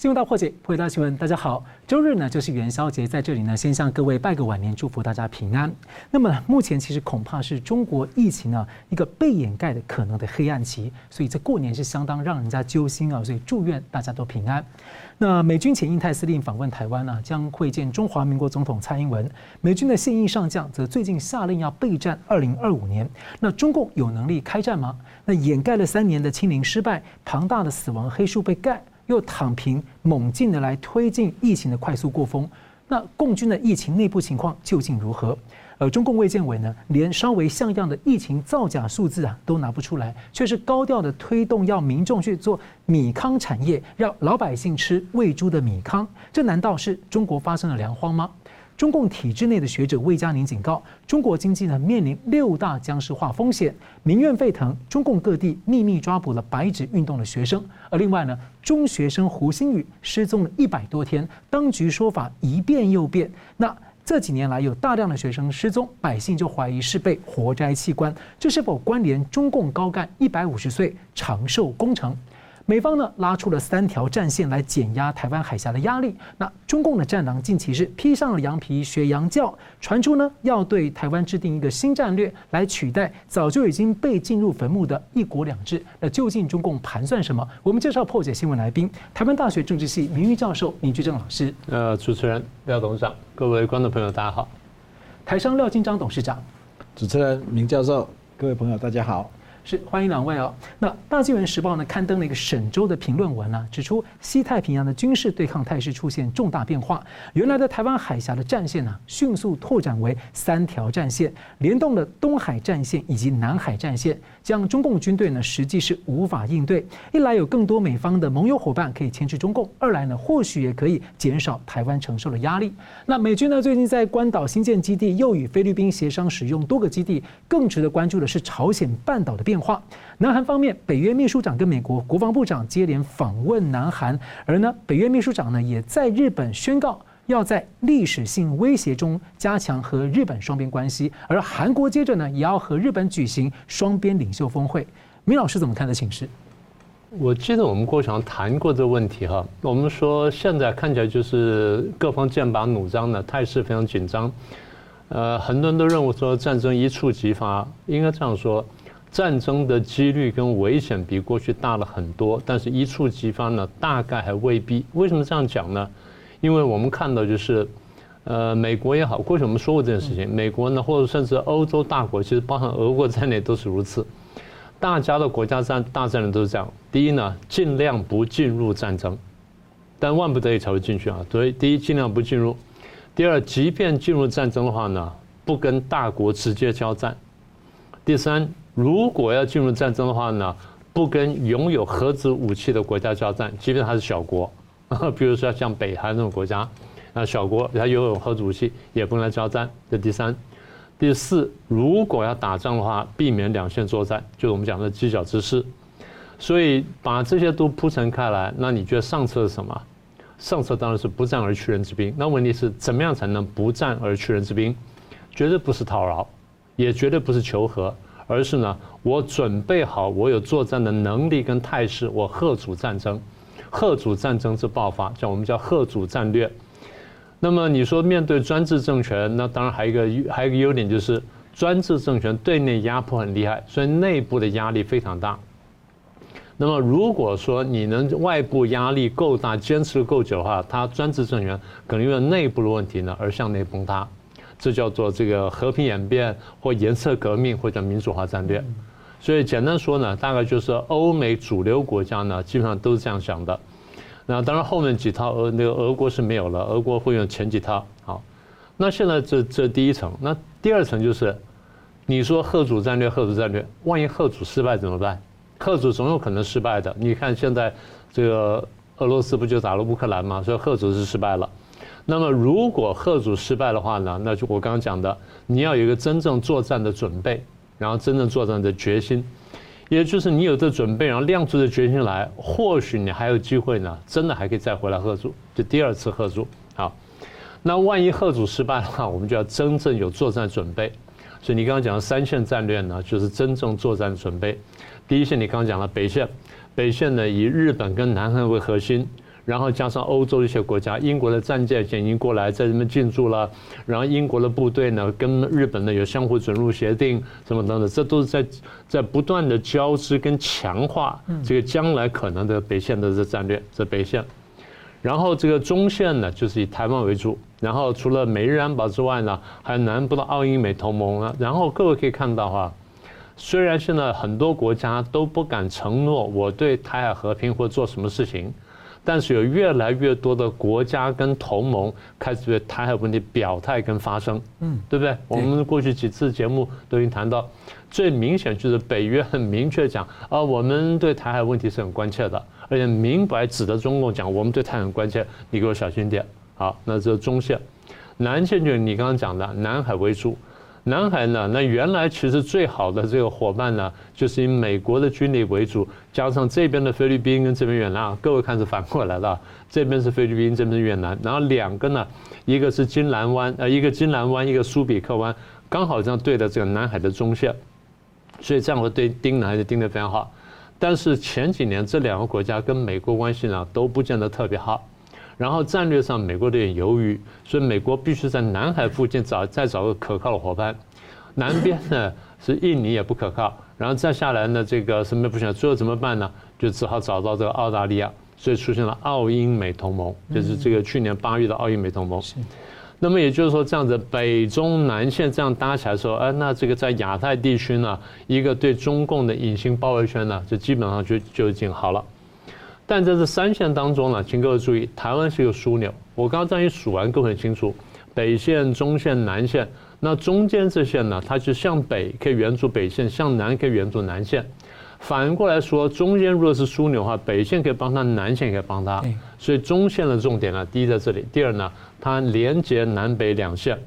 新闻大破解，破解大新闻。大家好，周日呢就是元宵节，在这里呢先向各位拜个晚年，祝福大家平安。那么目前其实恐怕是中国疫情呢一个被掩盖的可能的黑暗期，所以这过年是相当让人家揪心啊。所以祝愿大家都平安。那美军前印太司令访问台湾呢，将会见中华民国总统蔡英文。美军的现役上将则最近下令要备战二零二五年。那中共有能力开战吗？那掩盖了三年的清零失败，庞大的死亡黑数被盖。又躺平，猛进的来推进疫情的快速过风。那共军的疫情内部情况究竟如何？而中共卫健委呢，连稍微像样的疫情造假数字啊都拿不出来，却是高调的推动要民众去做米糠产业，让老百姓吃喂猪的米糠。这难道是中国发生了粮荒吗？中共体制内的学者魏佳宁警告，中国经济呢面临六大僵尸化风险，民怨沸腾。中共各地秘密抓捕了白纸运动的学生，而另外呢，中学生胡鑫宇失踪了一百多天，当局说法一变又变。那这几年来有大量的学生失踪，百姓就怀疑是被活摘器官，这是否关联中共高干一百五十岁长寿工程？美方呢拉出了三条战线来减压台湾海峡的压力。那中共的战狼近期是披上了羊皮学洋教，传出呢要对台湾制定一个新战略来取代早就已经被进入坟墓的一国两制。那究竟中共盘算什么？我们介绍破解新闻来宾，台湾大学政治系名誉教授倪居正老师。呃，主持人廖董事长，各位观众朋友，大家好。台商廖金章董事长，主持人明教授，各位朋友，大家好。是欢迎两位哦。那大纪元时报呢刊登了一个沈周的评论文呢，指出西太平洋的军事对抗态势出现重大变化。原来的台湾海峡的战线呢，迅速拓展为三条战线，联动了东海战线以及南海战线，将中共军队呢实际是无法应对。一来有更多美方的盟友伙伴可以牵制中共，二来呢或许也可以减少台湾承受的压力。那美军呢最近在关岛新建基地，又与菲律宾协商使用多个基地。更值得关注的是朝鲜半岛的变化。南韩方面，北约秘书长跟美国国防部长接连访问南韩，而呢，北约秘书长呢也在日本宣告要在历史性威胁中加强和日本双边关系，而韩国接着呢也要和日本举行双边领袖峰会。明老师怎么看这情势？我记得我们过去谈过这个问题哈，我们说现在看起来就是各方剑拔弩张的态势非常紧张，呃，很多人都认为说战争一触即发，应该这样说。战争的几率跟危险比过去大了很多，但是一触即发呢，大概还未必。为什么这样讲呢？因为我们看到就是，呃，美国也好，过去我们说过这件事情，美国呢，或者甚至欧洲大国，其实包含俄国在内都是如此。大家的国家战大战略都是这样：第一呢，尽量不进入战争，但万不得已才会进去啊。所以第一，尽量不进入；第二，即便进入战争的话呢，不跟大国直接交战；第三。如果要进入战争的话呢，不跟拥有核子武器的国家交战，即便它是小国，比如说像北韩这种国家，啊小国它拥有核子武器也不能来交战。这第三，第四，如果要打仗的话，避免两线作战，就是我们讲的犄角之势。所以把这些都铺陈开来，那你觉得上策是什么？上策当然是不战而屈人之兵。那问题是怎么样才能不战而屈人之兵？绝对不是讨饶，也绝对不是求和。而是呢，我准备好，我有作战的能力跟态势，我贺主战争，贺主战争之爆发，叫我们叫贺主战略。那么你说面对专制政权，那当然还有一个还有一个优点就是专制政权对内压迫很厉害，所以内部的压力非常大。那么如果说你能外部压力够大，坚持的够久的话，它专制政权可能因为内部的问题呢而向内崩塌。这叫做这个和平演变，或颜色革命，或者民主化战略。所以简单说呢，大概就是欧美主流国家呢，基本上都是这样想的。那当然后面几套俄那个俄国是没有了，俄国会用前几套。好，那现在这这第一层，那第二层就是，你说吓阻战略，吓阻战略，万一吓阻失败怎么办？吓阻总有可能失败的。你看现在这个俄罗斯不就打了乌克兰吗？所以吓阻是失败了。那么，如果贺祖失败的话呢？那就我刚刚讲的，你要有一个真正作战的准备，然后真正作战的决心，也就是你有这准备，然后亮出的决心来，或许你还有机会呢，真的还可以再回来吓阻，就第二次吓阻。好，那万一贺祖失败的话，我们就要真正有作战准备。所以你刚刚讲的三线战略呢，就是真正作战准备。第一线你刚刚讲了北线，北线呢以日本跟南韩为核心。然后加上欧洲一些国家，英国的战舰已经过来在这边进驻了，然后英国的部队呢跟日本呢有相互准入协定，什么等等，这都是在在不断的交织跟强化这个将来可能的北线的这战略，这北线。然后这个中线呢，就是以台湾为主。然后除了美日安保之外呢，还有南部的澳英美同盟啊。然后各位可以看到哈，虽然现在很多国家都不敢承诺我对台海和平或做什么事情，但是有越来越多的国家跟同盟开始对台海问题表态跟发声，嗯，对不对？我们过去几次节目都已经谈到，最明显就是北约很明确讲啊，我们对台海问题是很关切的。而且明白指着中共讲，我们对台很关切，你给我小心点。好，那这中线，南线就是你刚刚讲的南海为主。南海呢，那原来其实最好的这个伙伴呢，就是以美国的军力为主，加上这边的菲律宾跟这边越南。各位看是反过来的，这边是菲律宾，这边是越南。然后两个呢，一个是金兰湾，呃，一个金兰湾，一个苏比克湾，刚好这样对的这个南海的中线，所以这样会对盯呢还是盯得非常好。但是前几年这两个国家跟美国关系呢都不见得特别好，然后战略上美国有点犹豫，所以美国必须在南海附近找再找个可靠的伙伴。南边呢是印尼也不可靠，然后再下来呢这个什么不行，最后怎么办呢？就只好找到这个澳大利亚，所以出现了澳英美同盟，就是这个去年八月的澳英美同盟。那么也就是说，这样子北中南线这样搭起来的时候，哎，那这个在亚太地区呢，一个对中共的隐形包围圈呢，就基本上就就已经好了。但在这三线当中呢，请各位注意，台湾是一个枢纽。我刚刚这样一数完，各位很清楚，北线、中线、南线，那中间这线呢，它就向北可以援助北线，向南可以援助南线。反过来说，中间如果是枢纽的话，北线可以帮他，南线也可以帮他。所以中线的重点呢，第一在这里，第二呢，它连接南北两线。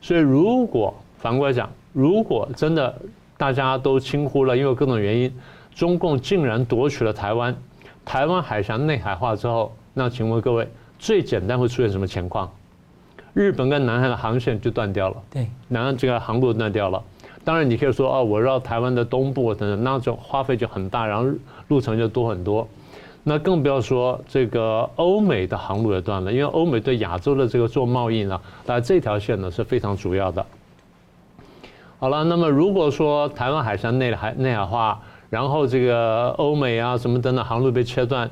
所以如果反过来讲，如果真的大家都轻忽了，因为各种原因，中共竟然夺取了台湾，台湾海峡内海化之后，那请问各位，最简单会出现什么情况？日本跟南海的航线就断掉了，对，南岸这个航路断掉了。当然，你可以说哦，我绕台湾的东部等等，那种花费就很大，然后路程就多很多。那更不要说这个欧美的航路也断了，因为欧美对亚洲的这个做贸易呢，那这条线呢是非常主要的。好了，那么如果说台湾海峡内海内海化，然后这个欧美啊什么等等航路被切断，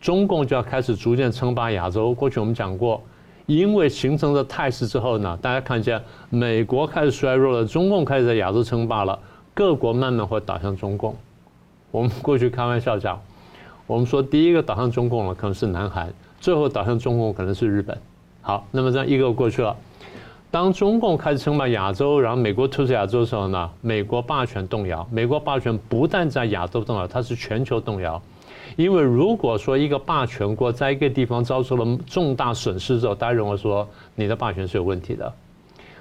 中共就要开始逐渐称霸亚洲。过去我们讲过。因为形成的态势之后呢，大家看见美国开始衰弱了，中共开始在亚洲称霸了，各国慢慢会倒向中共。我们过去开玩笑讲，我们说第一个倒向中共了可能是南韩，最后倒向中共可能是日本。好，那么这样一个过去了，当中共开始称霸亚洲，然后美国退出亚洲的时候呢，美国霸权动摇，美国霸权不但在亚洲动摇，它是全球动摇。因为如果说一个霸权国在一个地方遭受了重大损失之后，大家认为说你的霸权是有问题的。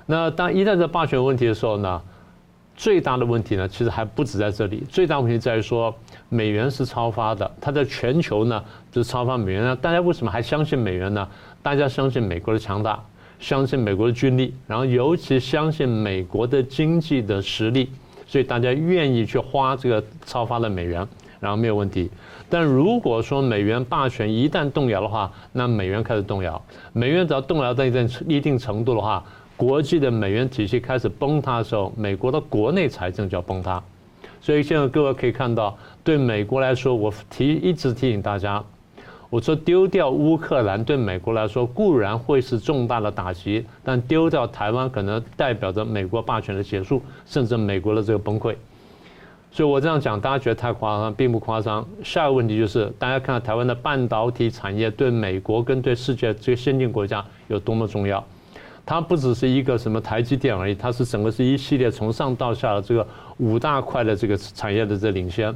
那当一旦这霸权问题的时候呢，最大的问题呢，其实还不止在这里。最大问题在于说美元是超发的，它在全球呢就是超发美元。那大家为什么还相信美元呢？大家相信美国的强大，相信美国的军力，然后尤其相信美国的经济的实力，所以大家愿意去花这个超发的美元。然后没有问题，但如果说美元霸权一旦动摇的话，那美元开始动摇。美元只要动摇到一定一定程度的话，国际的美元体系开始崩塌的时候，美国的国内财政就要崩塌。所以现在各位可以看到，对美国来说，我提一直提醒大家，我说丢掉乌克兰对美国来说固然会是重大的打击，但丢掉台湾可能代表着美国霸权的结束，甚至美国的这个崩溃。所以我这样讲，大家觉得太夸张，并不夸张。下一个问题就是，大家看到台湾的半导体产业对美国跟对世界这个先进国家有多么重要？它不只是一个什么台积电而已，它是整个是一系列从上到下的这个五大块的这个产业的这领先。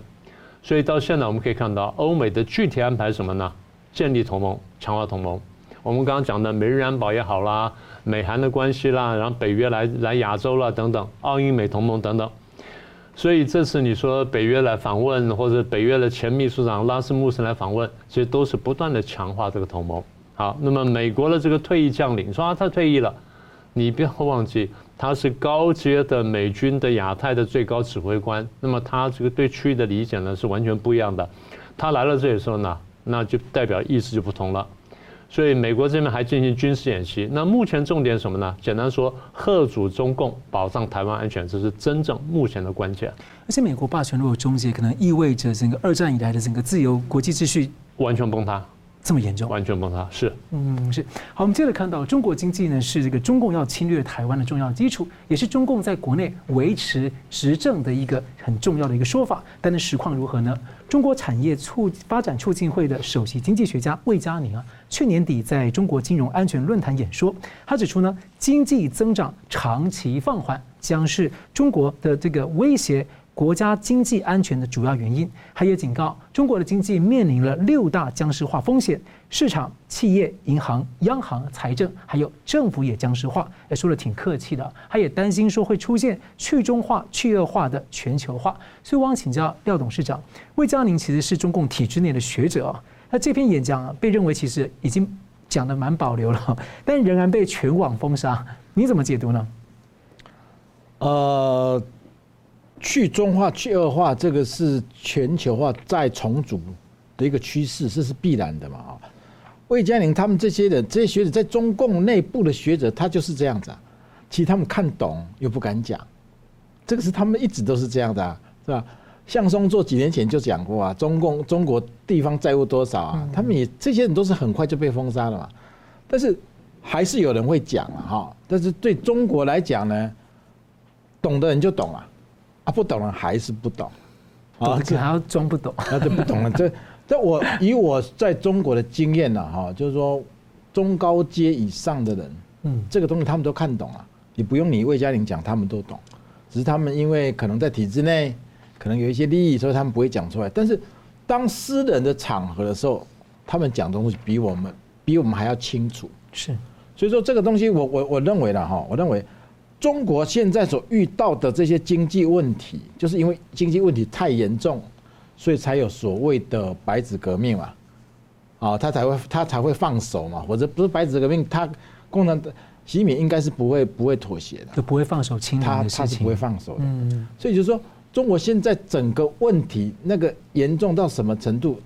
所以到现在我们可以看到，欧美的具体安排什么呢？建立同盟，强化同盟。我们刚刚讲的美日安保也好啦，美韩的关系啦，然后北约来来亚洲啦等等，澳英美同盟等等。所以这次你说北约来访问，或者北约的前秘书长拉斯穆森来访问，其实都是不断的强化这个同盟。好，那么美国的这个退役将领说啊，他退役了，你不要忘记他是高阶的美军的亚太的最高指挥官，那么他这个对区域的理解呢是完全不一样的。他来了这里的时候呢，那就代表意思就不同了。所以美国这边还进行军事演习。那目前重点什么呢？简单说，贺阻中共，保障台湾安全，这是真正目前的关键。而且美国霸权如果终结，可能意味着整个二战以来的整个自由国际秩序完全崩塌。这么严重，完全崩塌是，嗯是。好，我们接着看到中国经济呢是这个中共要侵略台湾的重要基础，也是中共在国内维持执政的一个很重要的一个说法。但是实况如何呢？中国产业促发展促进会的首席经济学家魏佳宁啊，去年底在中国金融安全论坛演说，他指出呢，经济增长长期放缓将是中国的这个威胁。国家经济安全的主要原因，他也警告中国的经济面临了六大僵尸化风险：市场、企业、银行、央行、财政，还有政府也僵尸化。也说得挺客气的，他也担心说会出现去中化、去恶化的全球化。所以，我想请教廖董事长，魏佳宁其实是中共体制内的学者，那这篇演讲，被认为其实已经讲得蛮保留了，但仍然被全网封杀，你怎么解读呢？呃。去中化、去恶化，这个是全球化再重组的一个趋势，这是必然的嘛？啊，魏佳宁他们这些人，这些学者在中共内部的学者，他就是这样子啊。其实他们看懂又不敢讲，这个是他们一直都是这样的啊，是吧？向松做几年前就讲过啊，中共中国地方债务多少啊？他们也这些人都是很快就被封杀了嘛。但是还是有人会讲了，哈。但是对中国来讲呢，懂的人就懂了。啊，不懂了还是不懂，啊，这还要装不懂，那就不懂了。这 这我以我在中国的经验呢，哈，就是说中高阶以上的人，嗯，这个东西他们都看懂了，你不用你魏嘉玲讲，他们都懂，只是他们因为可能在体制内，可能有一些利益，所以他们不会讲出来。但是当私人的场合的时候，他们讲东西比我们比我们还要清楚。是，所以说这个东西我，我我我认为了哈，我认为。中国现在所遇到的这些经济问题，就是因为经济问题太严重，所以才有所谓的白纸革命嘛，啊，他才会他才会放手嘛，或者不是白纸革命，他共产党习近平应该是不会不会妥协的，就不会放手他他是不会放手的，嗯，所以就是说，中国现在整个问题那个严重到什么程度，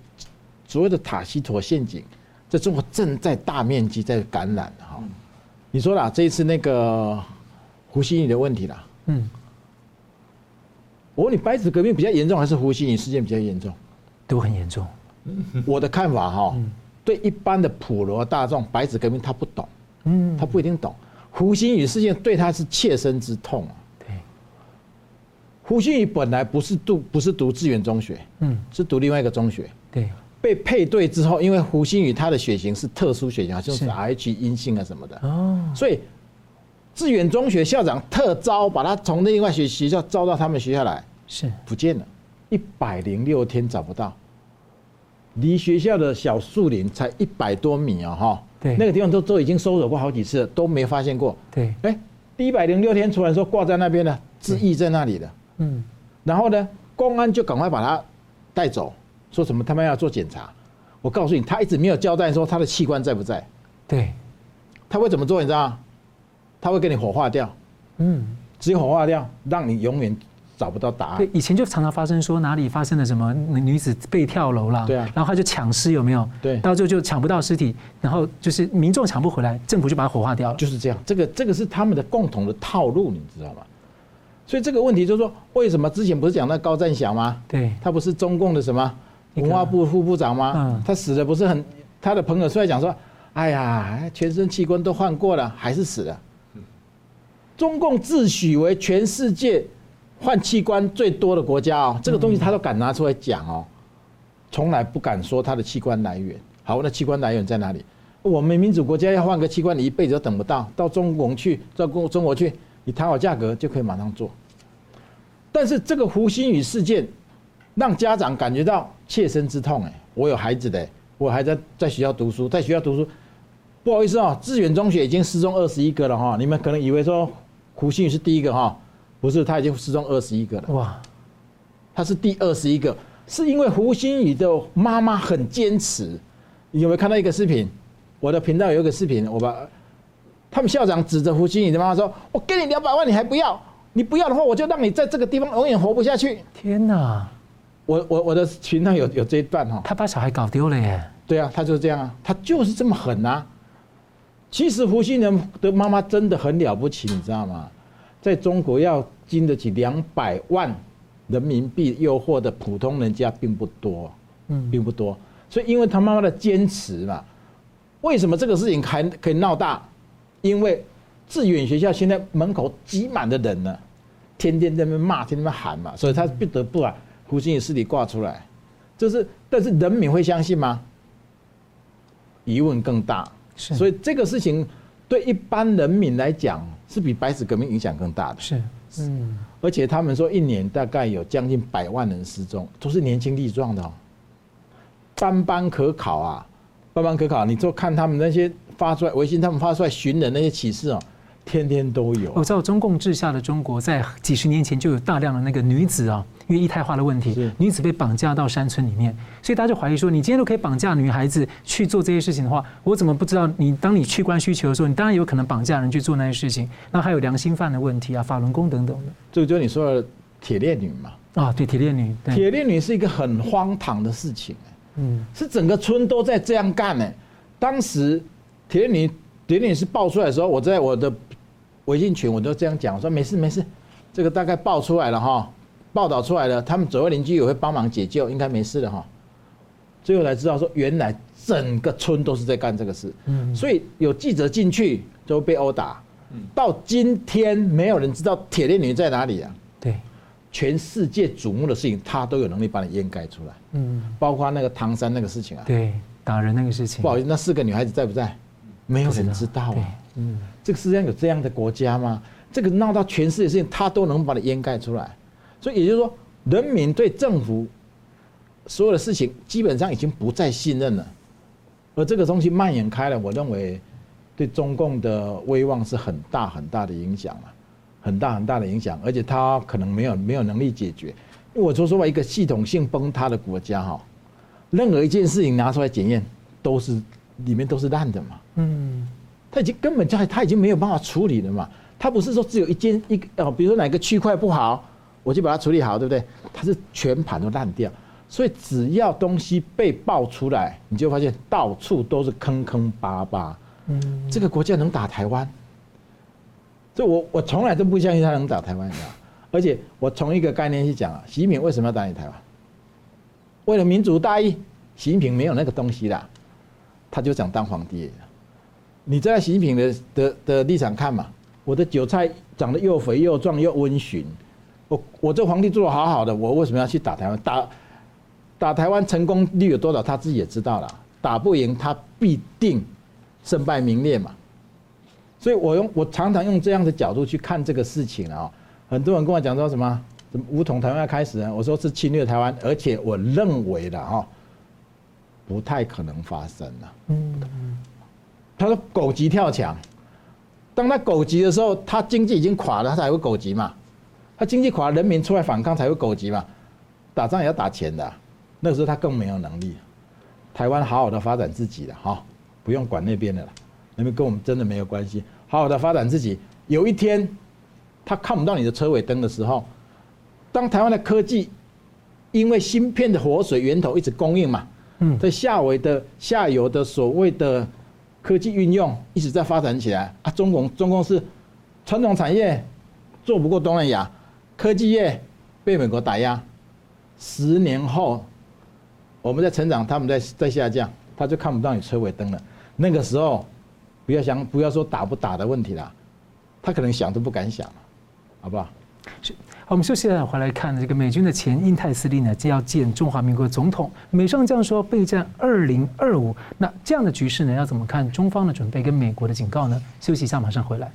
所谓的塔西佗陷阱，在中国正在大面积在感染哈，你说啦，这一次那个。胡锡宇的问题啦，嗯，我问你，白纸革命比较严重，还是胡锡宇事件比较严重？都很严重。我的看法哈，对一般的普罗大众，白纸革命他不懂，嗯，他不一定懂。胡锡宇事件对他是切身之痛啊。对，胡锡宇本来不是读不是读志远中学，嗯，是读另外一个中学。对，被配对之后，因为胡锡宇他的血型是特殊血型，好像是 RH 阴性啊什么的哦，所以。志远中学校长特招，把他从另外学学校招到他们学校来，是。不见了，一百零六天找不到，离学校的小树林才一百多米啊，哈，对，那个地方都都已经搜索过好几次了，都没发现过，对，哎，第一百零六天突然说挂在那边了，自縊在那里的，嗯，然后呢，公安就赶快把他带走，说什么他们要做检查，我告诉你，他一直没有交代说他的器官在不在，对，他会怎么做，你知道吗？他会给你火化掉，嗯，直接火化掉，让你永远找不到答案。对，以前就常常发生说哪里发生了什么女子被跳楼了，对啊，然后他就抢尸有没有？对，到最后就抢不到尸体，然后就是民众抢不回来，政府就把它火化掉了。就是这样，这个这个是他们的共同的套路，你知道吗？所以这个问题就是说，为什么之前不是讲那高占祥吗？对，他不是中共的什么文化部副部长吗？嗯，他死的不是很，他的朋友出来讲说，哎呀，全身器官都换过了，还是死了。中共自诩为全世界换器官最多的国家哦，这个东西他都敢拿出来讲哦，从来不敢说他的器官来源。好，那器官来源在哪里？我们民主国家要换个器官，你一辈子都等不到，到中国去，到中中国去，你谈好价格就可以马上做。但是这个胡锡宇事件让家长感觉到切身之痛哎，我有孩子的，我还在在学校读书，在学校读书，不好意思哦，志远中学已经失踪二十一个了哈，你们可能以为说。胡锡宇是第一个哈，不是，他已经失踪二十一个了。哇，他是第二十一个，是因为胡心宇的妈妈很坚持。你有没有看到一个视频？我的频道有一个视频，我把他们校长指着胡心宇的妈妈说：“我给你两百万，你还不要？你不要的话，我就让你在这个地方永远活不下去。”天哪！我我我的频道有有这一段哈，他把小孩搞丢了耶。对啊，他就是这样啊，他就是这么狠啊。其实胡杏儿的妈妈真的很了不起，你知道吗？在中国要经得起两百万人民币诱惑的普通人家并不多，嗯，并不多。所以因为他妈妈的坚持嘛，为什么这个事情还可以闹大？因为致远学校现在门口挤满的人呢，天天在那边骂，天天在那边喊嘛，所以他不得不把胡杏儿尸体挂出来。就是，但是人民会相信吗？疑问更大。所以这个事情对一般人民来讲是比白纸革命影响更大的。是，嗯，而且他们说一年大概有将近百万人失踪，都是年轻力壮的哦，班班可考啊，班班可考。你就看他们那些发出来微信，他们发出来寻人那些启事哦。天天都有。我知道中共治下的中国，在几十年前就有大量的那个女子啊，因为液态化的问题，女子被绑架到山村里面，所以大家就怀疑说，你今天都可以绑架女孩子去做这些事情的话，我怎么不知道你？当你屈官需求的时候，你当然有可能绑架人去做那些事情。那还有良心犯的问题啊，法轮功等等的。这个就是你说的铁链女嘛？啊，对，铁链女。铁链女是一个很荒唐的事情，嗯，是整个村都在这样干呢。当时铁链女铁链女是爆出来的时候，我在我的。微信群我都这样讲，我说没事没事，这个大概爆出来了哈，报道出来了，他们左右邻居也会帮忙解救，应该没事的哈。最后才知道说，原来整个村都是在干这个事，嗯，所以有记者进去就被殴打，到今天没有人知道铁链女在哪里啊？对，全世界瞩目的事情，他都有能力把你掩盖出来，嗯，包括那个唐山那个事情啊，对，打人那个事情，不好意思，那四个女孩子在不在？没有人知道啊。嗯，这个世界上有这样的国家吗？这个闹到全世界的事情，他都能把你掩盖出来。所以也就是说，人民对政府所有的事情基本上已经不再信任了。而这个东西蔓延开了，我认为对中共的威望是很大很大的影响了，很大很大的影响。而且他可能没有没有能力解决。因为我说实话，一个系统性崩塌的国家哈，任何一件事情拿出来检验，都是里面都是烂的嘛。嗯。他已经根本就他已经没有办法处理了嘛，他不是说只有一件一个哦，比如说哪个区块不好，我就把它处理好，对不对？它是全盘都烂掉，所以只要东西被爆出来，你就发现到处都是坑坑巴巴。嗯，这个国家能打台湾？这我我从来都不相信他能打台湾，你知道？而且我从一个概念去讲啊，习近平为什么要打你台湾？为了民主大义，习近平没有那个东西啦，他就想当皇帝。你在习近平的的的立场看嘛？我的韭菜长得又肥又壮又温驯，我我这皇帝做的好好的，我为什么要去打台湾？打打台湾成功率有多少？他自己也知道了，打不赢他必定身败名裂嘛。所以我用我常常用这样的角度去看这个事情啊。很多人跟我讲说什么什么武统台湾要开始呢？我说是侵略台湾，而且我认为的哈，不太可能发生了。嗯。他说：“狗急跳墙，当他狗急的时候，他经济已经垮了，他才会狗急嘛。他经济垮，人民出来反抗才会狗急嘛。打仗也要打钱的，那个时候他更没有能力。台湾好好的发展自己的哈，不用管那边的了，那边跟我们真的没有关系。好好的发展自己，有一天他看不到你的车尾灯的时候，当台湾的科技因为芯片的活水源头一直供应嘛，嗯，在下围的下游的所谓的。”科技运用一直在发展起来啊！中共中共是传统产业做不过东南亚，科技业被美国打压。十年后，我们在成长，他们在在下降，他就看不到你车尾灯了。那个时候，不要想，不要说打不打的问题了，他可能想都不敢想，好不好？好，我们休息了，回来看这个美军的前印太司令呢，将要见中华民国总统。美上将说备战二零二五，那这样的局势呢，要怎么看？中方的准备跟美国的警告呢？休息一下，马上回来。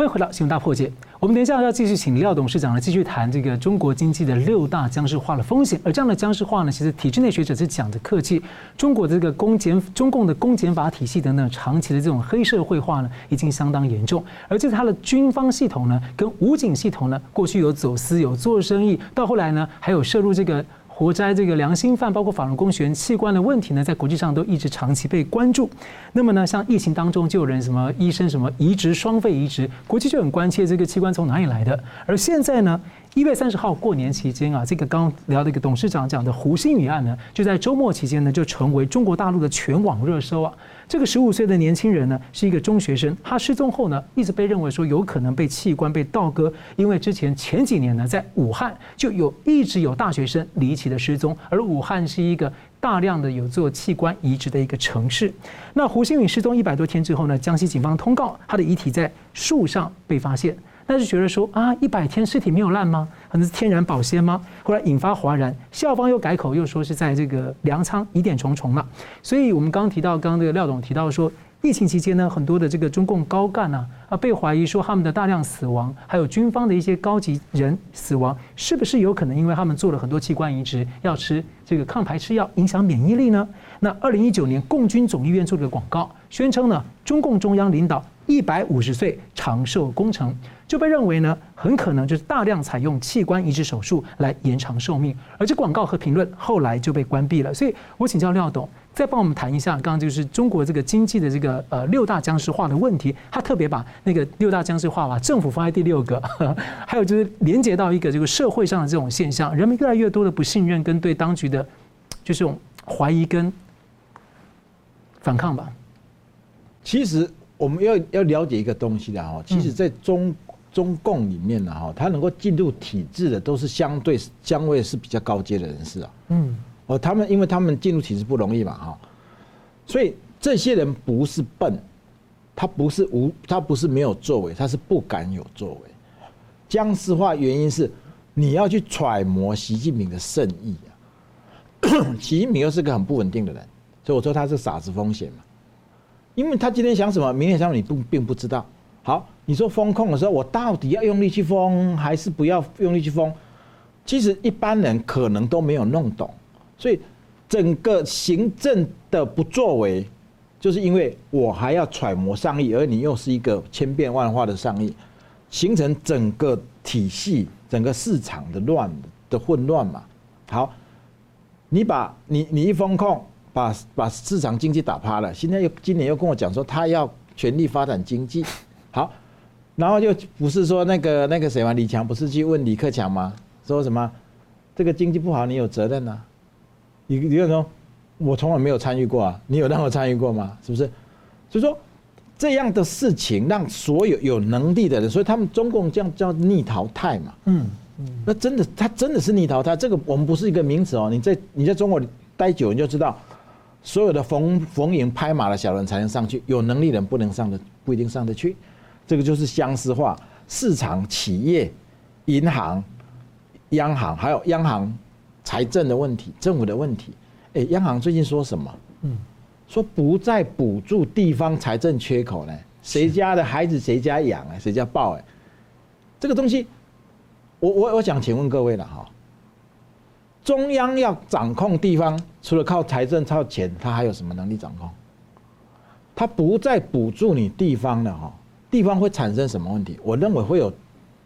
欢迎回到新闻大破解。我们等一下要继续请廖董事长呢继续谈这个中国经济的六大僵尸化的风险。而这样的僵尸化呢，其实体制内学者是讲的客气。中国这个公检、中共的公检法体系等等，长期的这种黑社会化呢，已经相当严重。而这是它的军方系统呢，跟武警系统呢，过去有走私、有做生意，到后来呢，还有涉入这个。活摘这个良心犯，包括法轮功学员器官的问题呢，在国际上都一直长期被关注。那么呢，像疫情当中就有人什么医生什么移植双肺移植，国际就很关切这个器官从哪里来的。而现在呢，一月三十号过年期间啊，这个刚聊的一个董事长讲的胡心宇案呢，就在周末期间呢，就成为中国大陆的全网热搜啊。这个十五岁的年轻人呢，是一个中学生，他失踪后呢，一直被认为说有可能被器官被盗割，因为之前前几年呢，在武汉就有一直有大学生离奇的失踪，而武汉是一个大量的有做器官移植的一个城市。那胡新宇失踪一百多天之后呢，江西警方通告他的遗体在树上被发现。但是觉得说啊，一百天尸体没有烂吗？可能是天然保鲜吗？后来引发哗然，校方又改口，又说是在这个粮仓疑点重重了。所以我们刚刚提到，刚刚这个廖总提到说，疫情期间呢，很多的这个中共高干啊啊被怀疑说他们的大量死亡，还有军方的一些高级人死亡，是不是有可能因为他们做了很多器官移植，要吃这个抗排斥药，影响免疫力呢？那二零一九年共军总医院做的广告，宣称呢，中共中央领导一百五十岁长寿工程。就被认为呢，很可能就是大量采用器官移植手术来延长寿命，而这广告和评论后来就被关闭了。所以我请教廖董，再帮我们谈一下，刚刚就是中国这个经济的这个呃六大僵尸化的问题，他特别把那个六大僵尸化把政府放在第六个，还有就是连接到一个这个社会上的这种现象，人们越来越多的不信任跟对当局的，就是这种怀疑跟反抗吧。其实我们要要了解一个东西的哈，其实在中。中共里面呢，哈，他能够进入体制的都是相对相对是比较高阶的人士啊。嗯，哦，他们因为他们进入体制不容易嘛，哈，所以这些人不是笨，他不是无，他不是没有作为，他是不敢有作为。僵尸化原因是你要去揣摩习近平的圣意啊。习近平又是个很不稳定的人，所以我说他是傻子风险嘛，因为他今天想什么，明天想什么，你不并不知道。好，你说封控的时候，我到底要用力去封，还是不要用力去封？其实一般人可能都没有弄懂，所以整个行政的不作为，就是因为我还要揣摩上意，而你又是一个千变万化的上意，形成整个体系、整个市场的乱的混乱嘛。好，你把你你一封控，把把市场经济打趴了，现在又今年又跟我讲说他要全力发展经济。好，然后就不是说那个那个谁嘛，李强不是去问李克强吗？说什么这个经济不好，你有责任呐、啊？你你就说，我从来没有参与过啊，你有让我参与过吗？是不是？所以说这样的事情让所有有能力的人，所以他们中共这样叫逆淘汰嘛。嗯嗯，那真的他真的是逆淘汰，这个我们不是一个名词哦。你在你在中国待久，你就知道，所有的逢逢迎拍马的小人才能上去，有能力的人不能上的，不一定上得去。这个就是相思化，市场、企业、银行、央行，还有央行财政的问题、政府的问题。哎，央行最近说什么？嗯，说不再补助地方财政缺口呢？谁家的孩子谁家养啊？谁家抱？哎，这个东西，我我我想请问各位了哈，中央要掌控地方，除了靠财政、靠钱，他还有什么能力掌控？他不再补助你地方了哈。地方会产生什么问题？我认为会有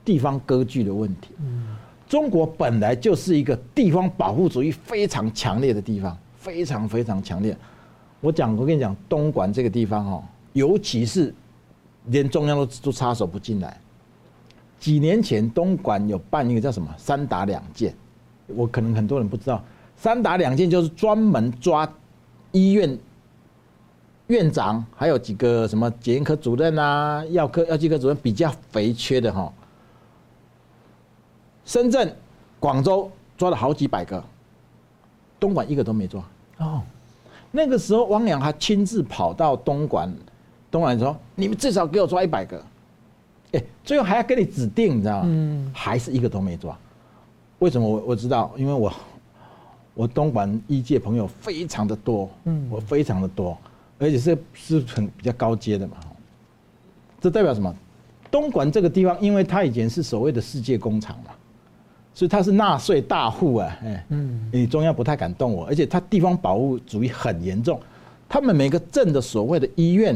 地方割据的问题。中国本来就是一个地方保护主义非常强烈的地方，非常非常强烈。我讲，我跟你讲，东莞这个地方哦，尤其是连中央都都插手不进来。几年前，东莞有办一个叫什么“三打两建”，我可能很多人不知道，“三打两建”就是专门抓医院。院长还有几个什么检验科主任啊，药科药剂科主任比较肥缺的哈。深圳、广州抓了好几百个，东莞一个都没抓。哦，那个时候汪洋还亲自跑到东莞，东莞说：“你们至少给我抓一百个。”哎，最后还要给你指定，你知道吗？嗯，还是一个都没抓。为什么我我知道？因为我我东莞医界朋友非常的多，嗯，我非常的多。而且是是很比较高阶的嘛，这代表什么？东莞这个地方，因为它以前是所谓的世界工厂嘛，所以它是纳税大户啊，哎，嗯，你中央不太敢动我，而且它地方保护主义很严重，他们每个镇的所谓的医院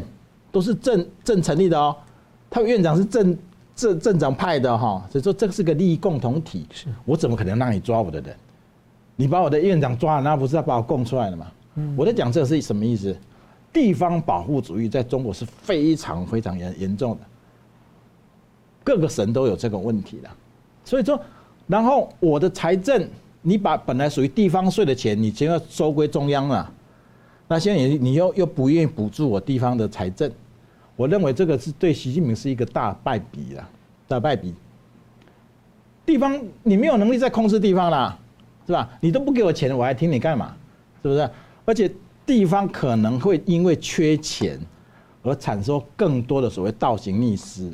都是镇镇成立的哦，他们院长是镇镇镇长派的哈，所以说这是个利益共同体，是我怎么可能让你抓我的人？你把我的院长抓了，那不是要把我供出来了吗？我在讲这是什么意思？地方保护主义在中国是非常非常严严重的，各个省都有这个问题的。所以说，然后我的财政，你把本来属于地方税的钱，你先要收归中央了，那现在你你又又不愿意补助我地方的财政，我认为这个是对习近平是一个大败笔了，大败笔。地方你没有能力再控制地方了。是吧？你都不给我钱，我还听你干嘛？是不是？而且地方可能会因为缺钱而产生更多的所谓倒行逆施。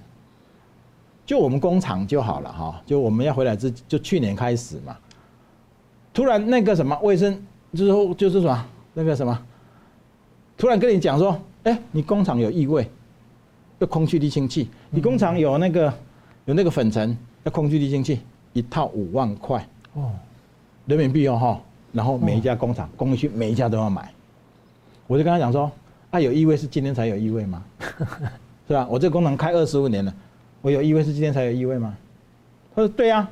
就我们工厂就好了哈，就我们要回来之，就去年开始嘛，突然那个什么卫生，就是就是什么那个什么，突然跟你讲说，哎，你工厂有异味，要空气滤清器；你工厂有那个有那个粉尘，要空气滤清器，一套五万块哦。人民币哦哈，然后每一家工厂、工业区每一家都要买，我就跟他讲说，啊有异味是今天才有异味吗？是吧？我这个工厂开二十五年了，我有异味是今天才有异味吗？他说对啊，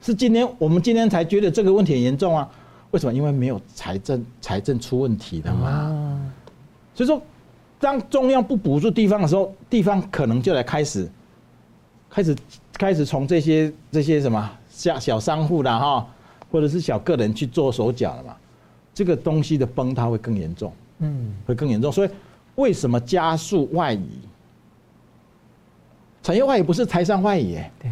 是今天我们今天才觉得这个问题很严重啊。为什么？因为没有财政财政出问题的嘛。所以说，当中央不补助地方的时候，地方可能就来开始，开始开始从这些这些什么小小商户啦哈。或者是小个人去做手脚了嘛，这个东西的崩塌会更严重，嗯，会更严重。所以为什么加速外移？产业外移不是台商外移，对，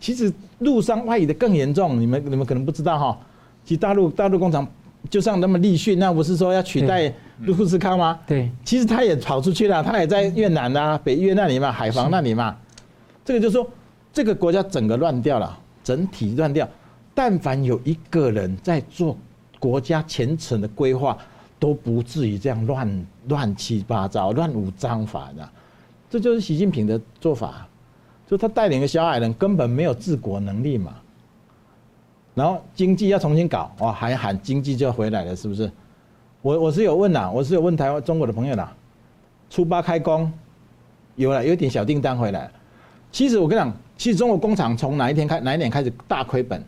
其实陆商外移的更严重。你们你们可能不知道哈，其实大陆大陆工厂就像那么立讯，那不是说要取代富士康吗？对，其实他也跑出去了，他也在越南啊，北越那里嘛，海防那里嘛。这个就是说，这个国家整个乱掉了，整体乱掉。但凡有一个人在做国家前程的规划，都不至于这样乱乱七八糟、乱无章法的。这就是习近平的做法，就他带领的小矮人，根本没有治国能力嘛。然后经济要重新搞，哇，还喊经济就要回来了，是不是？我我是有问啦，我是有问台湾中国的朋友啦，初八开工，有了有点小订单回来。其实我跟你讲，其实中国工厂从哪一天开哪一年开始大亏本？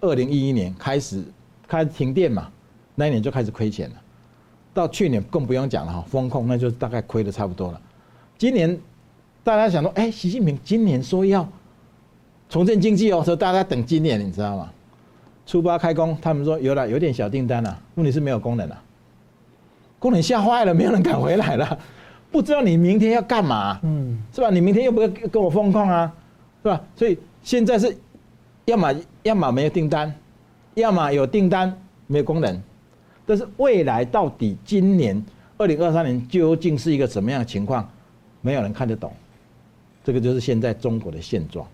二零一一年开始开始停电嘛，那一年就开始亏钱了。到去年更不用讲了哈，风控那就大概亏的差不多了。今年大家想说，哎，习近平今年说要重振经济哦，说大家等今年，你知道吗？初八开工，他们说有了有点小订单了，问题是没有工人了，工人吓坏了，没有人敢回来了，不知道你明天要干嘛，嗯，是吧？你明天又不会跟我封控啊，是吧？所以现在是。要么要么没有订单，要么有订单没有工人，但是未来到底今年二零二三年究竟是一个什么样的情况，没有人看得懂。这个就是现在中国的现状。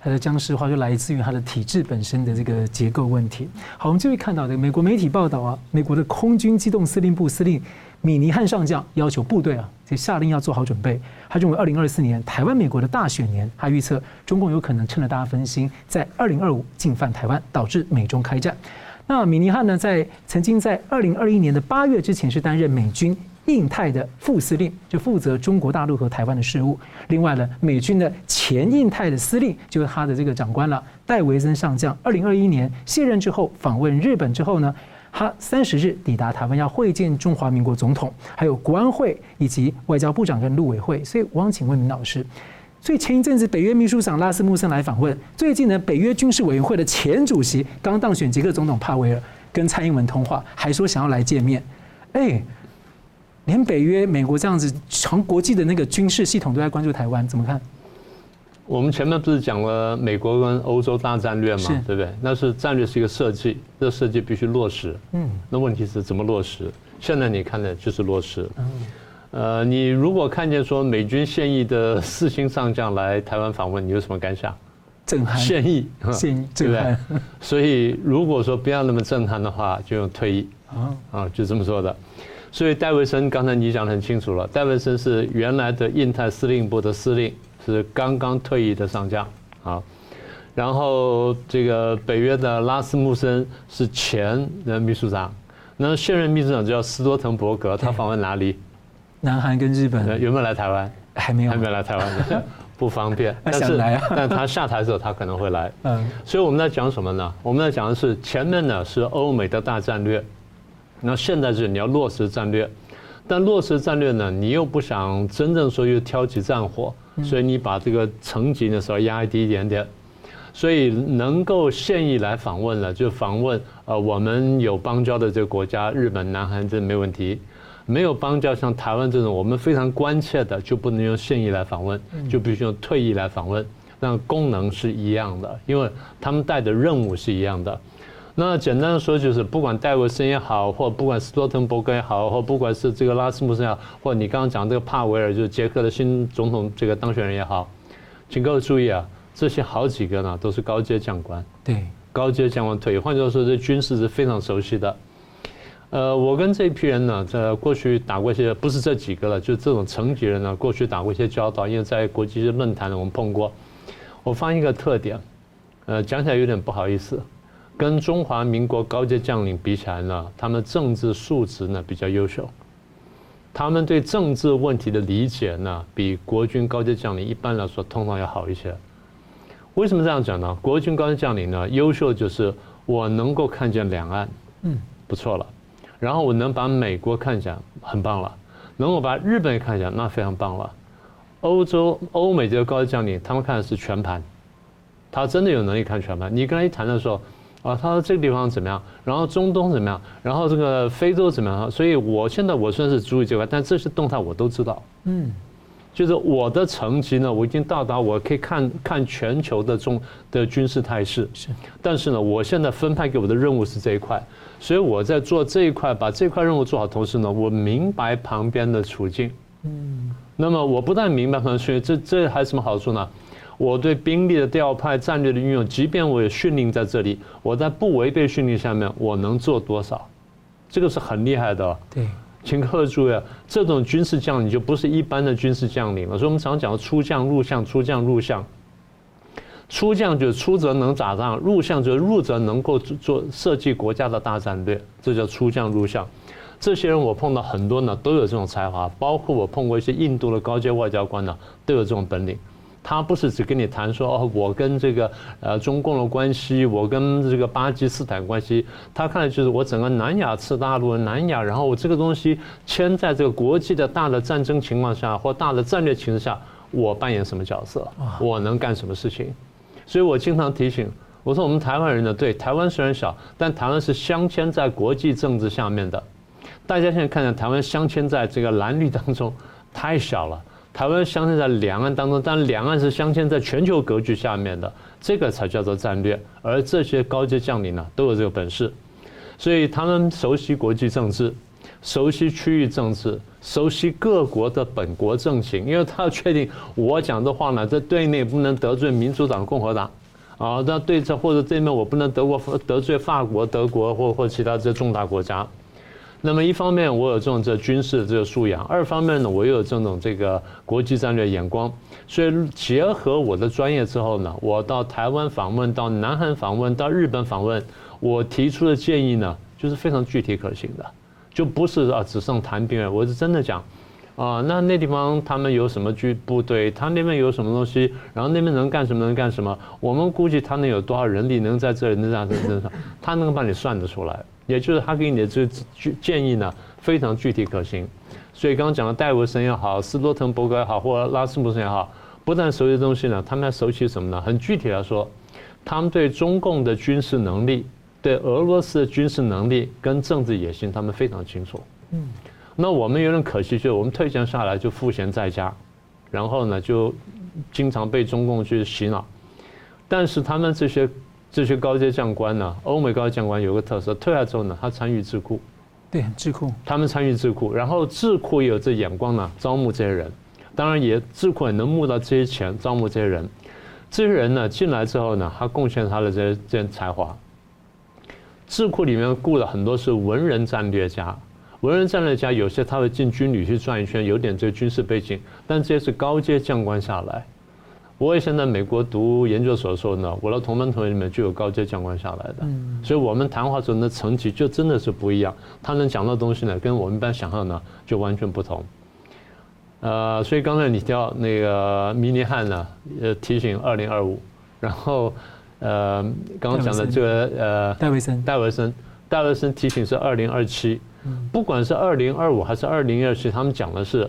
它的僵尸化就来自于它的体制本身的这个结构问题。好，我们就会看到的美国媒体报道啊，美国的空军机动司令部司令。米尼汉上将要求部队啊，就下令要做好准备。他认为，二零二四年台湾美国的大选年，他预测中共有可能趁着大家分心，在二零二五进犯台湾，导致美中开战。那米尼汉呢，在曾经在二零二一年的八月之前是担任美军印太的副司令，就负责中国大陆和台湾的事务。另外呢，美军的前印太的司令就是他的这个长官了，戴维森上将。二零二一年卸任之后，访问日本之后呢，他三十日抵达台湾，要会见中华民国总统，还有国安会以及外交部长跟陆委会。所以，我想请问明老师，所以前一阵子北约秘书长拉斯穆森来访问，最近呢，北约军事委员会的前主席刚当选捷克总统帕维尔跟蔡英文通话，还说想要来见面。哎，连北约美国这样子，从国际的那个军事系统都在关注台湾，怎么看？我们前面不是讲了美国跟欧洲大战略嘛，对不对？那是战略是一个设计，这设计必须落实。嗯，那问题是怎么落实？现在你看的就是落实。嗯，呃，你如果看见说美军现役的四星上将来台湾访问，你有什么感想？震撼。现役，现役，对不对？所以如果说不要那么震撼的话，就用退役。啊啊，就这么说的。所以戴维森刚才你讲的很清楚了，戴维森是原来的印太司令部的司令。是刚刚退役的上将啊，然后这个北约的拉斯穆森是前的秘书长，那现任秘书长叫斯多滕伯格，他访问哪里？南韩跟日本。有没有来台湾？还没有，还没有来台湾。不方便。但是，但他下台的时候，他可能会来。嗯，所以我们在讲什么呢？我们在讲的是前面呢是欧美的大战略，那现在是你要落实战略，但落实战略呢，你又不想真正说又挑起战火，所以你把这个层级的时候压低一点点。所以能够现役来访问了，就访问呃我们有邦交的这个国家，日本、南韩这没问题。没有邦交，像台湾这种我们非常关切的，就不能用现役来访问，就必须用退役来访问。那功能是一样的，因为他们带的任务是一样的。那简单的说，就是不管戴维森也好，或不管斯托滕伯格也好，或不管是这个拉斯穆森也好，或你刚刚讲这个帕维尔，就是捷克的新总统这个当选人也好，请各位注意啊，这些好几个呢都是高阶将官，对，高阶将官退役，换句话说，这军事是非常熟悉的。呃，我跟这一批人呢，在过去打过一些，不是这几个了，就这种层级人呢，过去打过一些交道，因为在国际论坛呢，我们碰过。我发现一个特点，呃，讲起来有点不好意思，跟中华民国高阶将领比起来呢，他们政治素质呢比较优秀，他们对政治问题的理解呢，比国军高阶将领一般来说通常要好一些。为什么这样讲呢？国军高阶将领呢，优秀就是我能够看见两岸，嗯，不错了。然后我能把美国看见，很棒了；能够把日本也看见，那非常棒了。欧洲、欧美这个高级将领，他们看的是全盘，他真的有能力看全盘。你跟他一谈的时候，啊，他说这个地方怎么样，然后中东怎么样，然后这个非洲怎么样？所以我现在我算是注意这块，但这些动态我都知道。嗯。就是我的层级呢，我已经到达，我可以看看全球的中的军事态势。是，但是呢，我现在分派给我的任务是这一块，所以我在做这一块，把这块任务做好，同时呢，我明白旁边的处境。嗯，那么我不但明白旁边处境，这这还有什么好处呢？我对兵力的调派、战略的运用，即便我有训练在这里，我在不违背训练下面，我能做多少？这个是很厉害的。对。请各位注意啊，这种军事将领就不是一般的军事将领了。所以我们常讲出将入相，出将入相。出将就是出则能打仗，入相就是入则能够做设计国家的大战略，这叫出将入相。这些人我碰到很多呢，都有这种才华，包括我碰过一些印度的高阶外交官呢，都有这种本领。他不是只跟你谈说哦，我跟这个呃中共的关系，我跟这个巴基斯坦关系，他看的就是我整个南亚次大陆南亚，然后我这个东西牵在这个国际的大的战争情况下或大的战略情势下，我扮演什么角色，我能干什么事情。所以我经常提醒我说，我们台湾人呢，对台湾虽然小，但台湾是镶嵌在国际政治下面的。大家现在看见台湾镶嵌在这个蓝绿当中，太小了。台湾镶嵌在两岸当中，但两岸是镶嵌在全球格局下面的，这个才叫做战略。而这些高阶将领呢，都有这个本事，所以他们熟悉国际政治，熟悉区域政治，熟悉各国的本国政情，因为他要确定我讲的话呢，在对内不能得罪民主党、共和党，啊，那对这或者这面我不能得过得罪法国、德国或或其他这些重大国家。那么一方面我有这种这军事的这个素养，二方面呢，我又有这种这个国际战略眼光，所以结合我的专业之后呢，我到台湾访问，到南韩访问，到日本访问，我提出的建议呢，就是非常具体可行的，就不是啊纸上谈兵，我是真的讲，啊，那那地方他们有什么军部队，他那边有什么东西，然后那边能干什么能干什么，我们估计他能有多少人力能在这里能在这里，他能够帮你算得出来。也就是他给你的这个建议呢，非常具体可行。所以刚刚讲的戴维森也好，斯托滕伯格也好，或者拉斯穆森也好，不但熟悉东西呢，他们还熟悉什么呢？很具体来说，他们对中共的军事能力、对俄罗斯的军事能力跟政治野心，他们非常清楚。嗯。那我们有点可惜，就是我们退将下来就赋闲在家，然后呢就经常被中共去洗脑。但是他们这些。这些高阶将官呢，欧美高阶将官有个特色，退下之后呢，他参与智库，对，智库，他们参与智库，然后智库也有这眼光呢，招募这些人，当然也智库也能募到这些钱，招募这些人，这些人呢进来之后呢，他贡献他的这些这些才华。智库里面雇了很多是文人战略家，文人战略家有些他会进军旅去转一圈，有点这个军事背景，但这些是高阶将官下来。我以前在美国读研究所的时候呢，我的同班同学里面就有高阶将官下来的，所以我们谈话中的层级就真的是不一样。他能讲的东西呢，跟我们一般想象的就完全不同。呃，所以刚才你提到那个米尼汉呢，呃，提醒二零二五，然后呃，刚刚讲的这个呃，戴维森，戴维森，戴维森提醒是二零二七，不管是二零二五还是二零二七，他们讲的是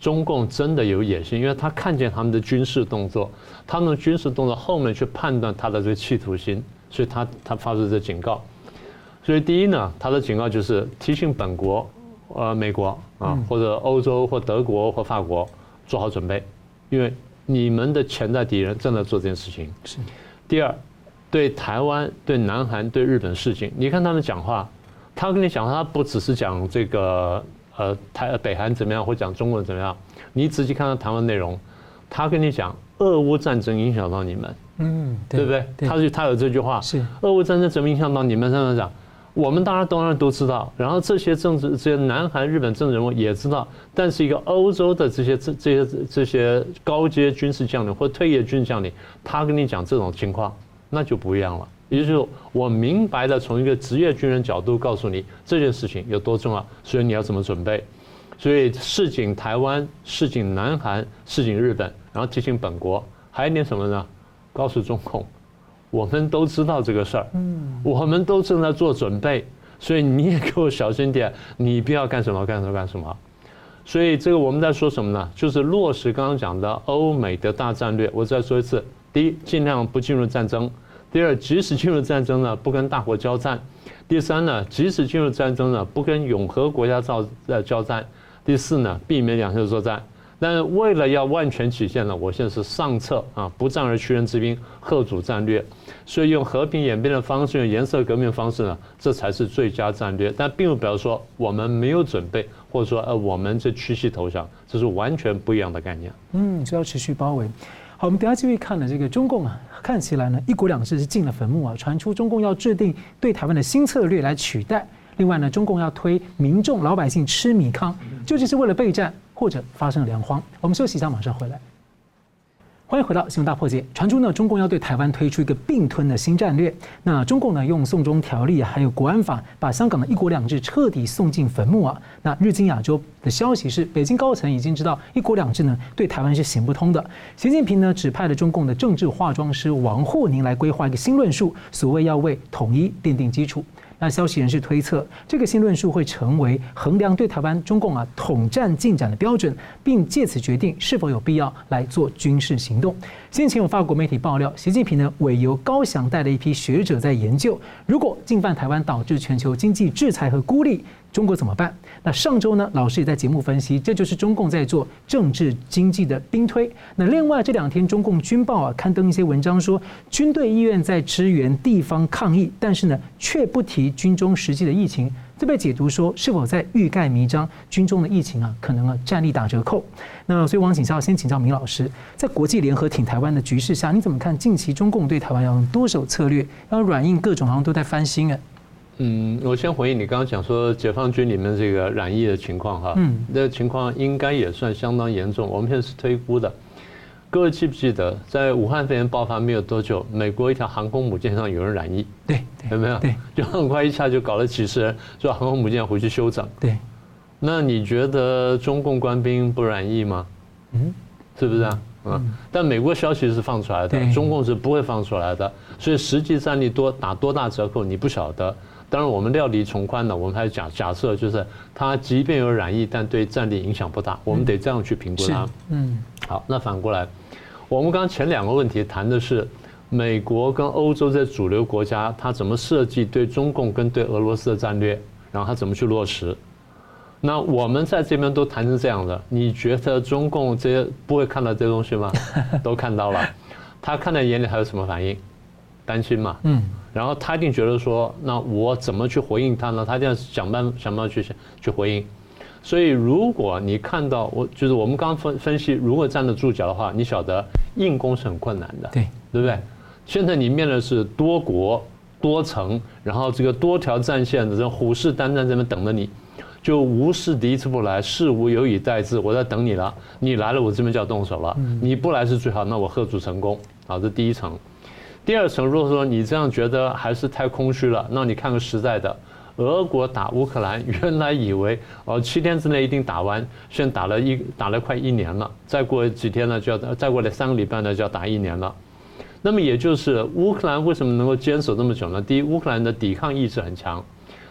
中共真的有野心，因为他看见他们的军事动作，他们的军事动作后面去判断他的这个企图心，所以他他发出这警告。所以第一呢，他的警告就是提醒本国。呃，美国啊，或者欧洲或德国或法国做好准备，因为你们的潜在敌人正在做这件事情。是。第二，对台湾、对南韩、对日本事情，你看他们讲话，他跟你讲话，他不只是讲这个呃台北韩怎么样，或讲中国怎么样，你仔细看到台湾内容，他跟你讲俄乌战争影响到你们，嗯，对不对？他就他有这句话，是俄乌战争怎么影响到你们？这样讲。我们当然当然都知道，然后这些政治、这些南韩、日本政治人物也知道，但是一个欧洲的这些这这些这些高阶军事将领或退役军事将领，他跟你讲这种情况，那就不一样了。也就是，我明白的从一个职业军人角度告诉你这件事情有多重要，所以你要怎么准备。所以示警台湾，示警南韩，示警日本，然后提醒本国，还有一点什么呢？告诉中共。我们都知道这个事儿，嗯，我们都正在做准备，所以你也给我小心点，你不要干什么干什么干什么。所以这个我们在说什么呢？就是落实刚刚讲的欧美的大战略。我再说一次：第一，尽量不进入战争；第二，即使进入战争呢，不跟大国交战；第三呢，即使进入战争呢，不跟永和国家造呃交战；第四呢，避免两线作战。但为了要万全起见呢，我现在是上策啊，不战而屈人之兵，贺主战略。所以用和平演变的方式，用颜色革命的方式呢，这才是最佳战略。但并不表示说我们没有准备，或者说呃我们这屈膝投降，这是完全不一样的概念。嗯，就要持续包围。好，我们等下继续看的这个中共啊，看起来呢一国两制是进了坟墓啊，传出中共要制定对台湾的新策略来取代。另外呢，中共要推民众老百姓吃米糠，究竟是为了备战，或者发生粮荒？我们休息一下，马上回来。欢迎回到《新闻大破解》。传出呢，中共要对台湾推出一个并吞的新战略。那中共呢，用送中条例还有国安法，把香港的一国两制彻底送进坟墓啊。那日经亚洲的消息是，北京高层已经知道一国两制呢对台湾是行不通的。习近平呢，指派了中共的政治化妆师王沪宁来规划一个新论述，所谓要为统一奠定基础。那消息人士推测，这个新论述会成为衡量对台湾中共啊统战进展的标准，并借此决定是否有必要来做军事行动。先前有法国媒体爆料，习近平呢委由高翔带了一批学者在研究，如果进犯台湾导致全球经济制裁和孤立。中国怎么办？那上周呢，老师也在节目分析，这就是中共在做政治经济的兵推。那另外这两天，中共军报啊刊登一些文章说，军队意愿在支援地方抗疫，但是呢，却不提军中实际的疫情。这被解读说，是否在欲盖弥彰？军中的疫情啊，可能啊战力打折扣。那所以，我想请教，先请教明老师，在国际联合挺台湾的局势下，你怎么看近期中共对台湾要用多手策略，要软硬各种好像都在翻新啊？嗯，我先回应你刚刚讲说解放军里面这个染疫的情况哈，嗯，这个情况应该也算相当严重。我们现在是推估的，各位记不记得在武汉肺炎爆发没有多久，美国一条航空母舰上有人染疫，对，有没有？对，就很快一下就搞了几十人，就航空母舰回去休整。对，那你觉得中共官兵不染疫吗？嗯，是不是啊？嗯，但美国消息是放出来的，中共是不会放出来的，所以实际战力多打多大折扣你不晓得。当然，我们料敌从宽呢，我们还是假假设，就是他即便有染疫，但对战力影响不大，我们得这样去评估它。嗯，好，那反过来，我们刚刚前两个问题谈的是美国跟欧洲这主流国家，他怎么设计对中共跟对俄罗斯的战略，然后他怎么去落实。那我们在这边都谈成这样的，你觉得中共这些不会看到这些东西吗？都看到了，他看在眼里还有什么反应？担心嘛？嗯。然后他一定觉得说，那我怎么去回应他呢？他一定要想办法想办法去去回应。所以如果你看到我，就是我们刚刚分分析，如果站得住脚的话，你晓得硬攻是很困难的，对对不对？现在你面的是多国多层，然后这个多条战线的这虎视眈眈在那边等着你，就无事敌之不来，事无有以待之，我在等你了，你来了我这边就要动手了，你不来是最好，那我吓阻成功。好，这第一层。第二层，如果说你这样觉得还是太空虚了，那你看个实在的，俄国打乌克兰，原来以为哦七天之内一定打完，现在打了一打了快一年了，再过几天呢就要再过来三个礼拜呢就要打一年了。那么也就是乌克兰为什么能够坚守这么久呢？第一，乌克兰的抵抗意志很强；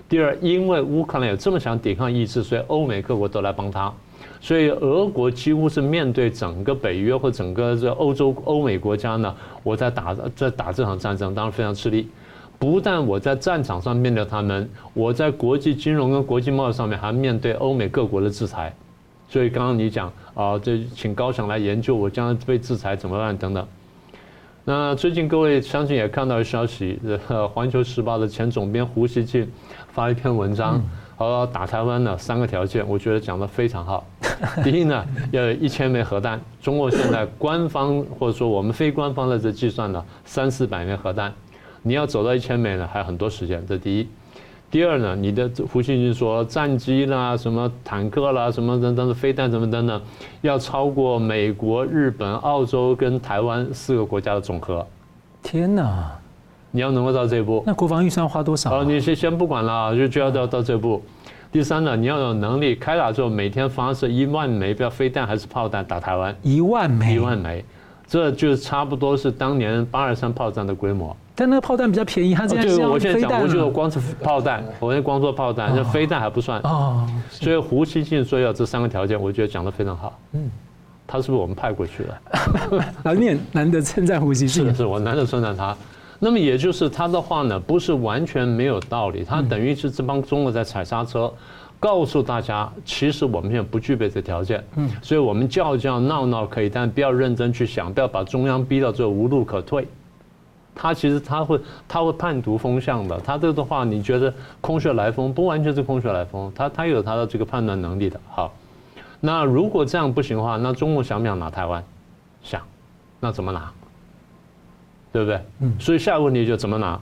第二，因为乌克兰有这么强抵抗意志，所以欧美各国都来帮他。所以俄国几乎是面对整个北约或整个这欧洲欧美国家呢，我在打在打这场战争，当然非常吃力。不但我在战场上面对他们，我在国际金融跟国际贸易上面还面对欧美各国的制裁。所以刚刚你讲啊，这请高翔来研究我将来被制裁怎么办等等。那最近各位相信也看到消息，呃，《环球时报》的前总编胡锡进发一篇文章。好，打台湾的，三个条件，我觉得讲得非常好。第一呢，要有一千枚核弹。中国现在官方或者说我们非官方的这计算呢，三四百枚核弹。你要走到一千枚呢，还有很多时间。这第一。第二呢，你的胡锡进说战机啦、什么坦克啦、什么等等的飞弹什么等等，要超过美国、日本、澳洲跟台湾四个国家的总和。天哪！你要能够到这一步，那国防预算要花多少？哦，你先先不管了，就就要到到这步。第三呢，你要有能力开打之后每天发射一万枚，不要飞弹还是炮弹打台湾。一万枚，一万枚，这就差不多是当年八二三炮战的规模。但那个炮弹比较便宜，它这样就我现在讲，我就光是炮弹，我现在光说炮弹，那飞弹还不算。哦。所以胡锡进说要这三个条件，我觉得讲得非常好。嗯。他是不是我们派过去的？难念难得称赞胡锡进。是是，我难得称赞他。那么也就是他的话呢，不是完全没有道理，他等于是这帮中国在踩刹车，告诉大家，其实我们现在不具备这条件，嗯，所以我们叫叫闹闹可以，但不要认真去想，不要把中央逼到最后无路可退。他其实他会他会判读风向的，他这个的话，你觉得空穴来风，不完全是空穴来风，他他有他的这个判断能力的。好，那如果这样不行的话，那中国想不想拿台湾？想，那怎么拿？对不对？嗯，所以下一个问题就怎么拿？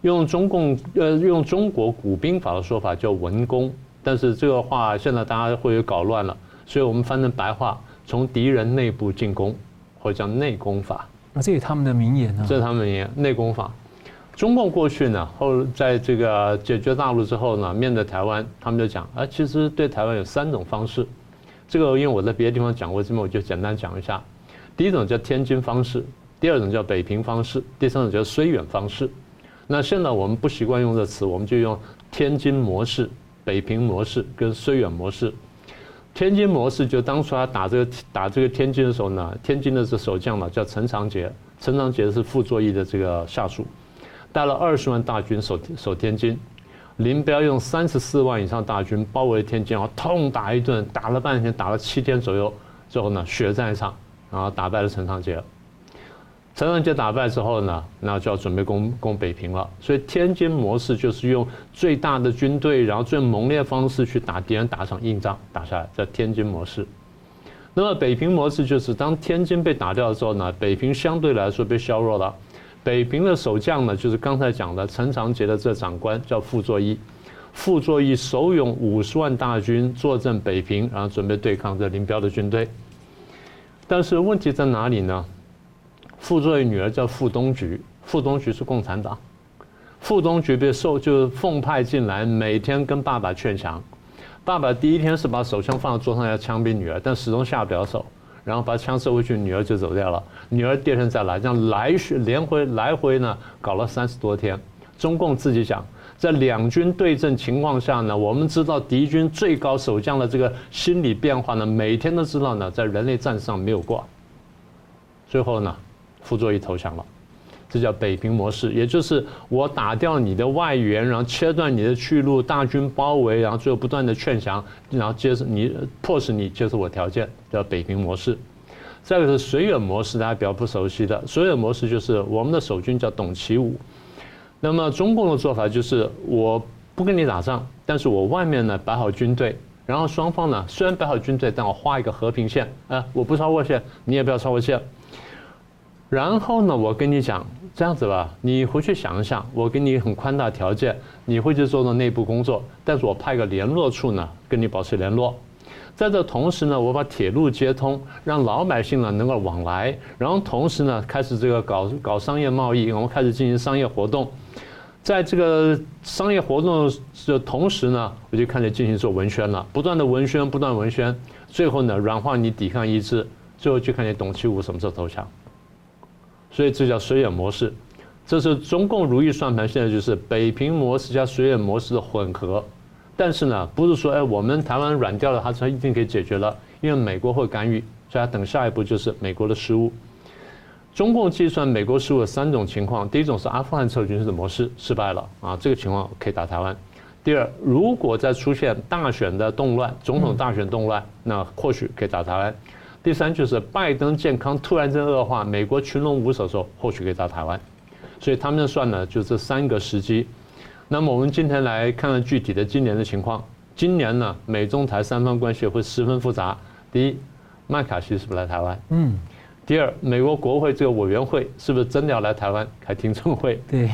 用中共呃用中国古兵法的说法叫文攻，但是这个话现在大家会搞乱了，所以我们翻成白话，从敌人内部进攻，或者叫内攻法。那，这是他们的名言呢？这是他们名言，内功法。中共过去呢，后在这个解决大陆之后呢，面对台湾，他们就讲啊，其实对台湾有三种方式。这个因为我在别的地方讲过，这边我就简单讲一下。第一种叫天津方式。第二种叫北平方式，第三种叫绥远方式。那现在我们不习惯用这词，我们就用天津模式、北平模式跟绥远模式。天津模式就当初他打这个打这个天津的时候呢，天津的这守将嘛叫陈长捷，陈长捷是傅作义的这个下属，带了二十万大军守守天津，林彪用三十四万以上大军包围天津，然后痛打一顿，打了半天，打了七天左右，最后呢血战一场，然后打败了陈长捷。陈长捷打败之后呢，那就要准备攻攻北平了。所以天津模式就是用最大的军队，然后最猛烈方式去打敌人，打场硬仗，打下来叫天津模式。那么北平模式就是当天津被打掉的时候呢，北平相对来说被削弱了。北平的守将呢，就是刚才讲的陈长捷的这长官叫傅作义，傅作义手拥五十万大军坐镇北平，然后准备对抗这林彪的军队。但是问题在哪里呢？傅作义女儿叫傅冬菊，傅冬菊是共产党。傅冬菊被受就是奉派进来，每天跟爸爸劝降。爸爸第一天是把手枪放在桌上要枪毙女儿，但始终下不了手，然后把枪收回去，女儿就走掉了。女儿第二天再来，这样来去连回来回呢，搞了三十多天。中共自己讲，在两军对阵情况下呢，我们知道敌军最高守将的这个心理变化呢，每天都知道呢，在人类战士上没有挂。最后呢？傅作义投降了，这叫北平模式，也就是我打掉你的外援，然后切断你的去路，大军包围，然后最后不断的劝降，然后接受你，迫使你接受我条件，叫北平模式。再一个是绥远模式，大家比较不熟悉的，绥远模式就是我们的守军叫董其武，那么中共的做法就是我不跟你打仗，但是我外面呢摆好军队，然后双方呢虽然摆好军队，但我画一个和平线，啊，我不超过线，你也不要超过线。然后呢，我跟你讲这样子吧，你回去想一想，我给你很宽大条件，你会去做做内部工作，但是我派个联络处呢，跟你保持联络。在这同时呢，我把铁路接通，让老百姓呢能够往来，然后同时呢开始这个搞搞商业贸易，我们开始进行商业活动。在这个商业活动的同时呢，我就开始进行做文宣了，不断的文宣，不断文宣，最后呢，软化你抵抗意志，最后就看你董其武什么时候投降。所以这叫水远模式，这是中共如意算盘，现在就是北平模式加水远模式的混合。但是呢，不是说哎，我们台湾软掉了，它才一定可以解决了，因为美国会干预，所以等下一步就是美国的失误。中共计算美国失误的三种情况：第一种是阿富汗撤军式的模式失败了啊，这个情况可以打台湾；第二，如果再出现大选的动乱，总统大选动乱，那或许可以打台湾；第三，就是拜登健康突然间恶化，美国群龙无首的时候，或许可以打台湾。所以他们算呢，就这三个时机。那么我们今天来看看具体的今年的情况。今年呢，美中台三方关系会十分复杂。第一，麦卡锡是不是来台湾？嗯。第二，美国国会这个委员会是不是真的要来台湾开听证会？对。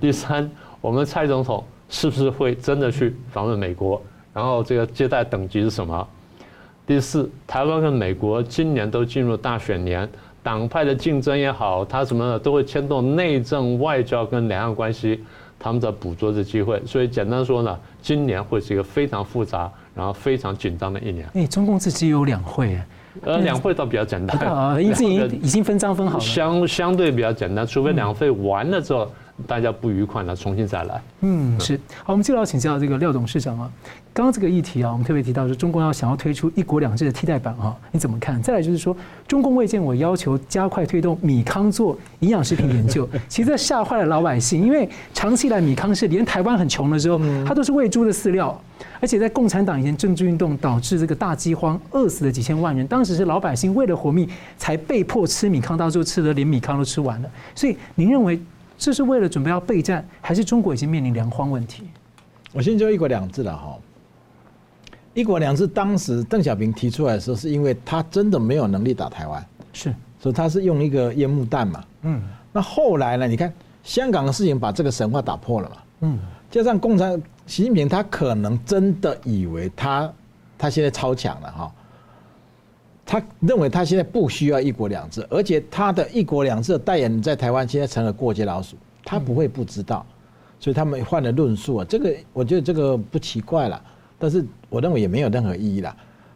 第三，我们蔡总统是不是会真的去访问美国？然后这个接待等级是什么？第四，台湾跟美国今年都进入大选年，党派的竞争也好，它什么都会牵动内政、外交跟两岸关系，他们在捕捉这机会。所以简单说呢，今年会是一个非常复杂，然后非常紧张的一年。哎，中共自己有两会。呃，两会倒比较简单啊，已经已经分章分好了，相相对比较简单，除非两会完了之后。大家不愉快了，重新再来。嗯，是。好，我们接着要请教这个廖董事长啊。刚刚这个议题啊，我们特别提到说，中共要想要推出“一国两制”的替代版啊，你怎么看？再来就是说，中共卫健委要求加快推动米康做营养食品研究，其实这吓坏了老百姓，因为长期以来米康是连台湾很穷的时候，它都是喂猪的饲料，而且在共产党以前政治运动导致这个大饥荒，饿死了几千万人，当时是老百姓为了活命才被迫吃米康，到最后吃的连米康都吃完了。所以您认为？这是为了准备要备战，还是中国已经面临粮荒问题？我先说一国两制了哈。一国两制当时邓小平提出来的时候，是因为他真的没有能力打台湾，是，所以他是用一个烟幕弹嘛。嗯。那后来呢？你看香港的事情把这个神话打破了嘛。嗯。加上共产习近平，他可能真的以为他他现在超强了哈。他认为他现在不需要一国两制，而且他的一国两制的代言在台湾现在成了过街老鼠，他不会不知道，所以他们换了论述啊。这个我觉得这个不奇怪了，但是我认为也没有任何意义了。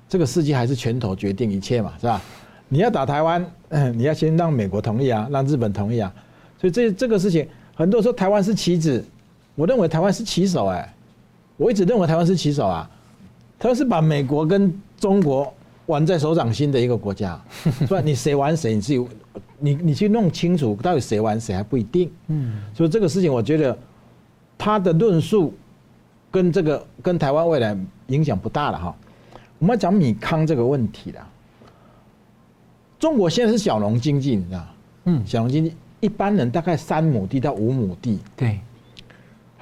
这个世界还是拳头决定一切嘛，是吧？你要打台湾，你要先让美国同意啊，让日本同意啊。所以这这个事情，很多人说台湾是棋子，我认为台湾是棋手哎，我一直认为台湾是棋手啊，他要是把美国跟中国。玩在手掌心的一个国家，是吧你谁玩谁，你自己，你你去弄清楚到底谁玩谁还不一定。嗯，所以这个事情我觉得他的论述跟这个跟台湾未来影响不大了哈。我们要讲米糠这个问题了。中国现在是小农经济，你知道？嗯，小农经济一般人大概三亩地到五亩地。对。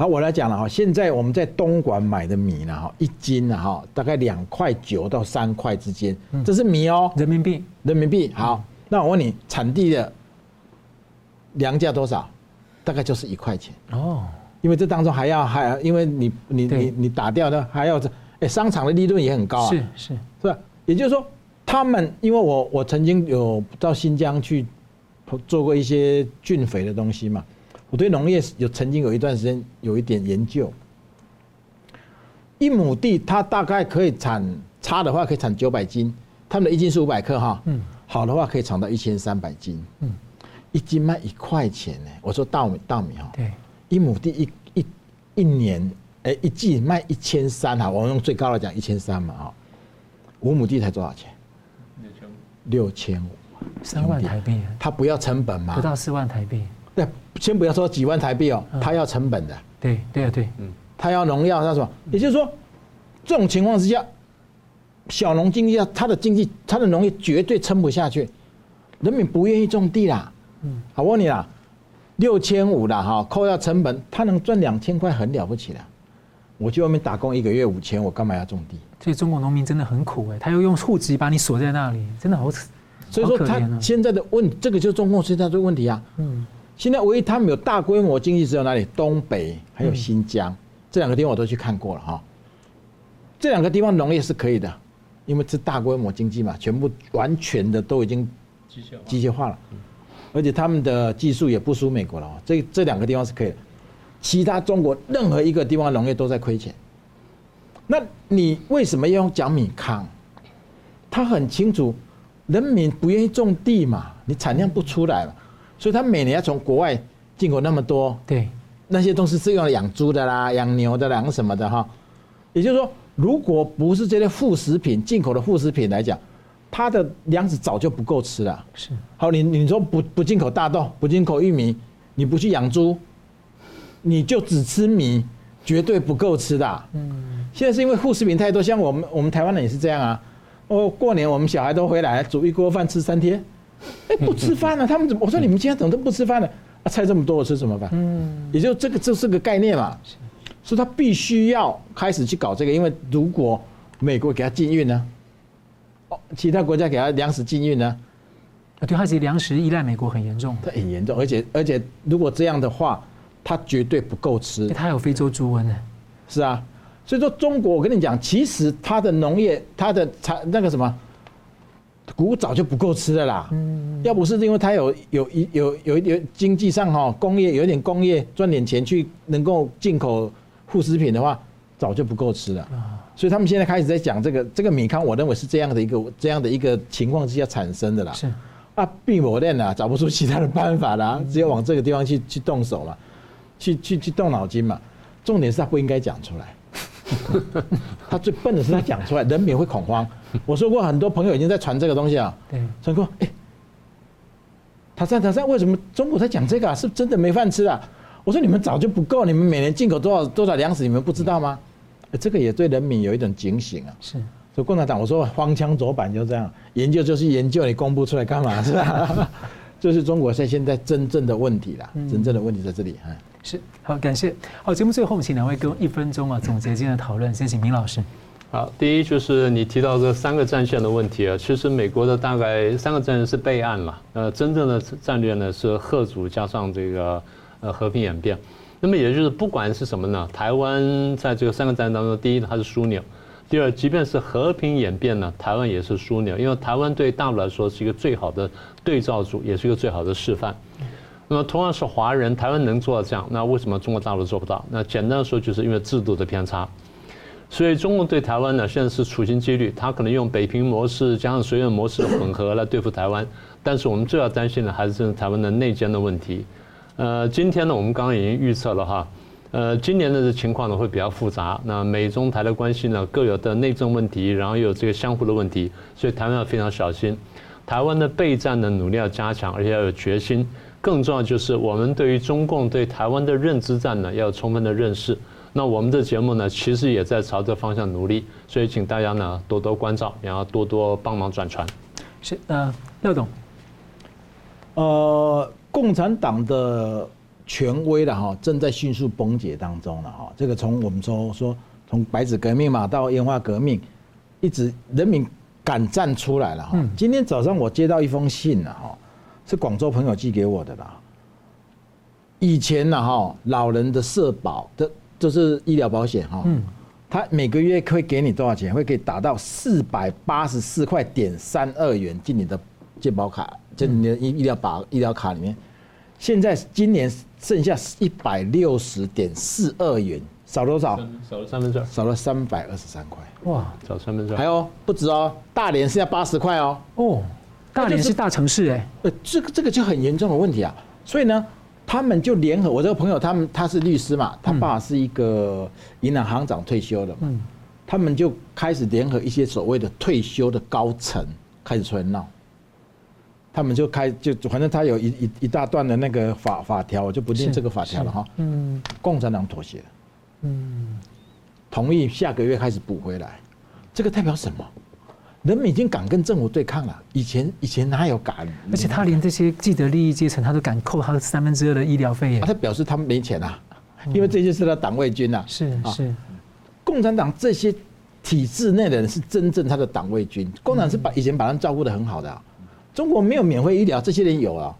好，我来讲了哈。现在我们在东莞买的米呢，哈，一斤呢，哈，大概两块九到三块之间。这是米哦，人民币，人民币。好，那我问你，产地的粮价多少？大概就是一块钱哦。因为这当中还要还要，因为你你你你打掉的还要这，哎，商场的利润也很高啊。是是，是吧？也就是说，他们因为我我曾经有到新疆去做过一些菌肥的东西嘛。我对农业有曾经有一段时间有一点研究，一亩地它大概可以产差的话可以产九百斤，他们的一斤是五百克哈，嗯，好的话可以产到一千三百斤，嗯，一斤卖一块钱呢。我说稻米稻米哈，对，一亩地一一一年哎一季卖一千三哈，我们用最高的讲一千三嘛哈，五亩地才多少钱？六千五，六千五，三万台币，他不要成本嘛，不到四万台币。对，先不要说几万台币哦，他要成本的。对对啊对，嗯，他要农药，他说，也就是说，这种情况之下，小农经济，他的经济，他的农业绝对撑不下去，人民不愿意种地啦。嗯，好，我问你啦，六千五啦哈，扣掉成本，他能赚两千块，很了不起了。我去外面打工一个月五千，我干嘛要种地？所以中国农民真的很苦哎，他又用户籍把你锁在那里，真的好惨。所以说他现在的问，这个就是中共现在的问题啊。嗯。现在唯一他们有大规模经济只有哪里？东北还有新疆这两个地方我都去看过了哈。这两个地方农业是可以的，因为是大规模经济嘛，全部完全的都已经机械化了，而且他们的技术也不输美国了。这这两个地方是可以的。其他中国任何一个地方农业都在亏钱。那你为什么要用讲米糠？他很清楚，人民不愿意种地嘛，你产量不出来嘛，所以他每年要从国外进口那么多。对，那些东西是用来养猪的啦、养牛的啦、什么的哈。也就是说，如果不是这些副食品进口的副食品来讲，它的粮食早就不够吃了。是。好，你你说不不进口大豆，不进口玉米，你不去养猪，你就只吃米，绝对不够吃的。嗯。现在是因为副食品太多，像我们我们台湾人也是这样啊。哦，过年我们小孩都回来，煮一锅饭吃三天，哎，不吃饭了，他们怎么？我说你们今天怎么都不吃饭呢？啊，菜这么多，我吃什么饭？嗯。也就这个，这是个概念嘛。所以他必须要开始去搞这个，因为如果美国给他禁运呢？哦，其他国家给他粮食禁运呢？啊，对，他其实粮食依赖美国很严重，他很严重，而且而且如果这样的话，他绝对不够吃。他有非洲猪瘟呢。是啊，所以说中国，我跟你讲，其实他的农业，他的产那个什么，谷物早就不够吃的啦。嗯。要不是因为他有有一有有一点经济上哈工业有一点工业赚点钱去能够进口副食品的话，早就不够吃了。所以他们现在开始在讲这个这个米糠，我认为是这样的一个这样的一个情况之下产生的啦。是啊，闭磨练啊，找不出其他的办法啦，只有往这个地方去去动手了，去去去动脑筋嘛。重点是他不应该讲出来，他最笨的是他讲出来，人民会恐慌。我说过很多朋友已经在传这个东西啊，对，传过哎，他在他在为什么中国在讲这个啊？是真的没饭吃啊？我说你们早就不够，你们每年进口多少多少粮食，你们不知道吗？这个也对人民有一种警醒啊。是，所以共产党我说荒腔走板就这样，研究就是研究，你公布出来干嘛是吧？这是中国在现在真正的问题啦，真正的问题在这里。嗯，是好，感谢。好，节目最后我们请两位给我一分钟啊，总结今天的讨论。先请明老师。好，第一就是你提到这三个战线的问题啊，其实美国的大概三个战线是备案了，呃，真正的战略呢是吓阻加上这个。呃，和平演变，那么也就是不管是什么呢，台湾在这个三个战当中，第一它是枢纽，第二，即便是和平演变呢，台湾也是枢纽，因为台湾对大陆来说是一个最好的对照组，也是一个最好的示范。那么同样是华人，台湾能做到这样，那为什么中国大陆做不到？那简单的说，就是因为制度的偏差。所以中共对台湾呢，现在是处心积虑，他可能用北平模式加上绥远模式的混合来对付台湾，但是我们最要担心的还是台湾的内奸的问题。呃，今天呢，我们刚刚已经预测了哈，呃，今年的情况呢会比较复杂。那美中台的关系呢各有的内政问题，然后又有这个相互的问题，所以台湾要非常小心。台湾的备战的努力要加强，而且要有决心。更重要就是我们对于中共对台湾的认知战呢要有充分的认识。那我们的节目呢其实也在朝这方向努力，所以请大家呢多多关照，然后多多帮忙转传。是呃，廖总，呃。共产党的权威了哈，正在迅速崩解当中了哈。这个从我们说说，从白纸革命嘛到烟花革命，一直人民敢站出来了哈。今天早上我接到一封信了哈，是广州朋友寄给我的啦。以前呢哈，老人的社保的，就是医疗保险哈，他每个月会给你多少钱？会给打到四百八十四块点三二元进你的健保卡。就你的医医疗保医疗卡里面，现在今年剩下一百六十点四二元，少多少？少了三分之二，少了三百二十三块。哇，少三分之二。还有不止哦，大连剩下八十块哦。哦，大连是大城市哎。呃，这个这个就很严重的问题啊。所以呢，他们就联合我这个朋友，他们他是律师嘛，他爸是一个银行行长退休的嘛，嗯，他们就开始联合一些所谓的退休的高层，开始出来闹。他们就开就反正他有一一一大段的那个法法条，我就不念这个法条了哈。嗯，共产党妥协，嗯，同意下个月开始补回来，这个代表什么？人们已经敢跟政府对抗了。以前以前哪有敢？而且他连这些既得利益阶层，他都敢扣他的三分之二的医疗费耶。他表示他们没钱啊，因为这些是他党卫军呐。是是，共产党这些体制内的人是真正他的党卫军。共产党是把以前把他们照顾的很好的。中国没有免费医疗，这些人有啊。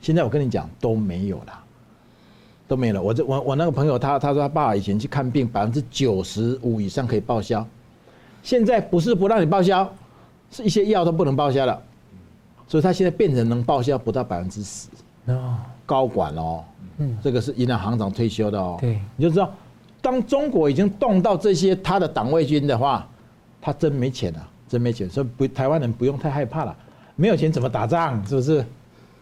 现在我跟你讲都没有了，都没了。我这我我那个朋友他他说他爸以前去看病，百分之九十五以上可以报销，现在不是不让你报销，是一些药都不能报销了，所以他现在变成能报销不到百分之十。高管哦，嗯，这个是银行行长退休的哦。对，你就知道，当中国已经动到这些他的党卫军的话，他真没钱啊，真没钱，所以不，台湾人不用太害怕了。没有钱怎么打仗？是不是？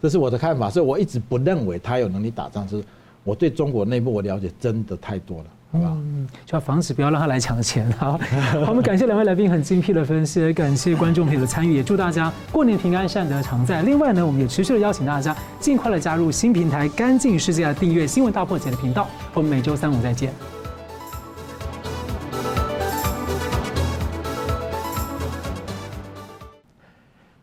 这是我的看法，所以我一直不认为他有能力打仗。就是我对中国内部我了解真的太多了。嗯，就要防止不要让他来抢钱。好，好，我们感谢两位来宾很精辟的分析，也感谢观众朋友的参与，也祝大家过年平安，善得常在。另外呢，我们也持续的邀请大家尽快的加入新平台“干净世界”的订阅“新闻大破解”的频道。我们每周三五再见。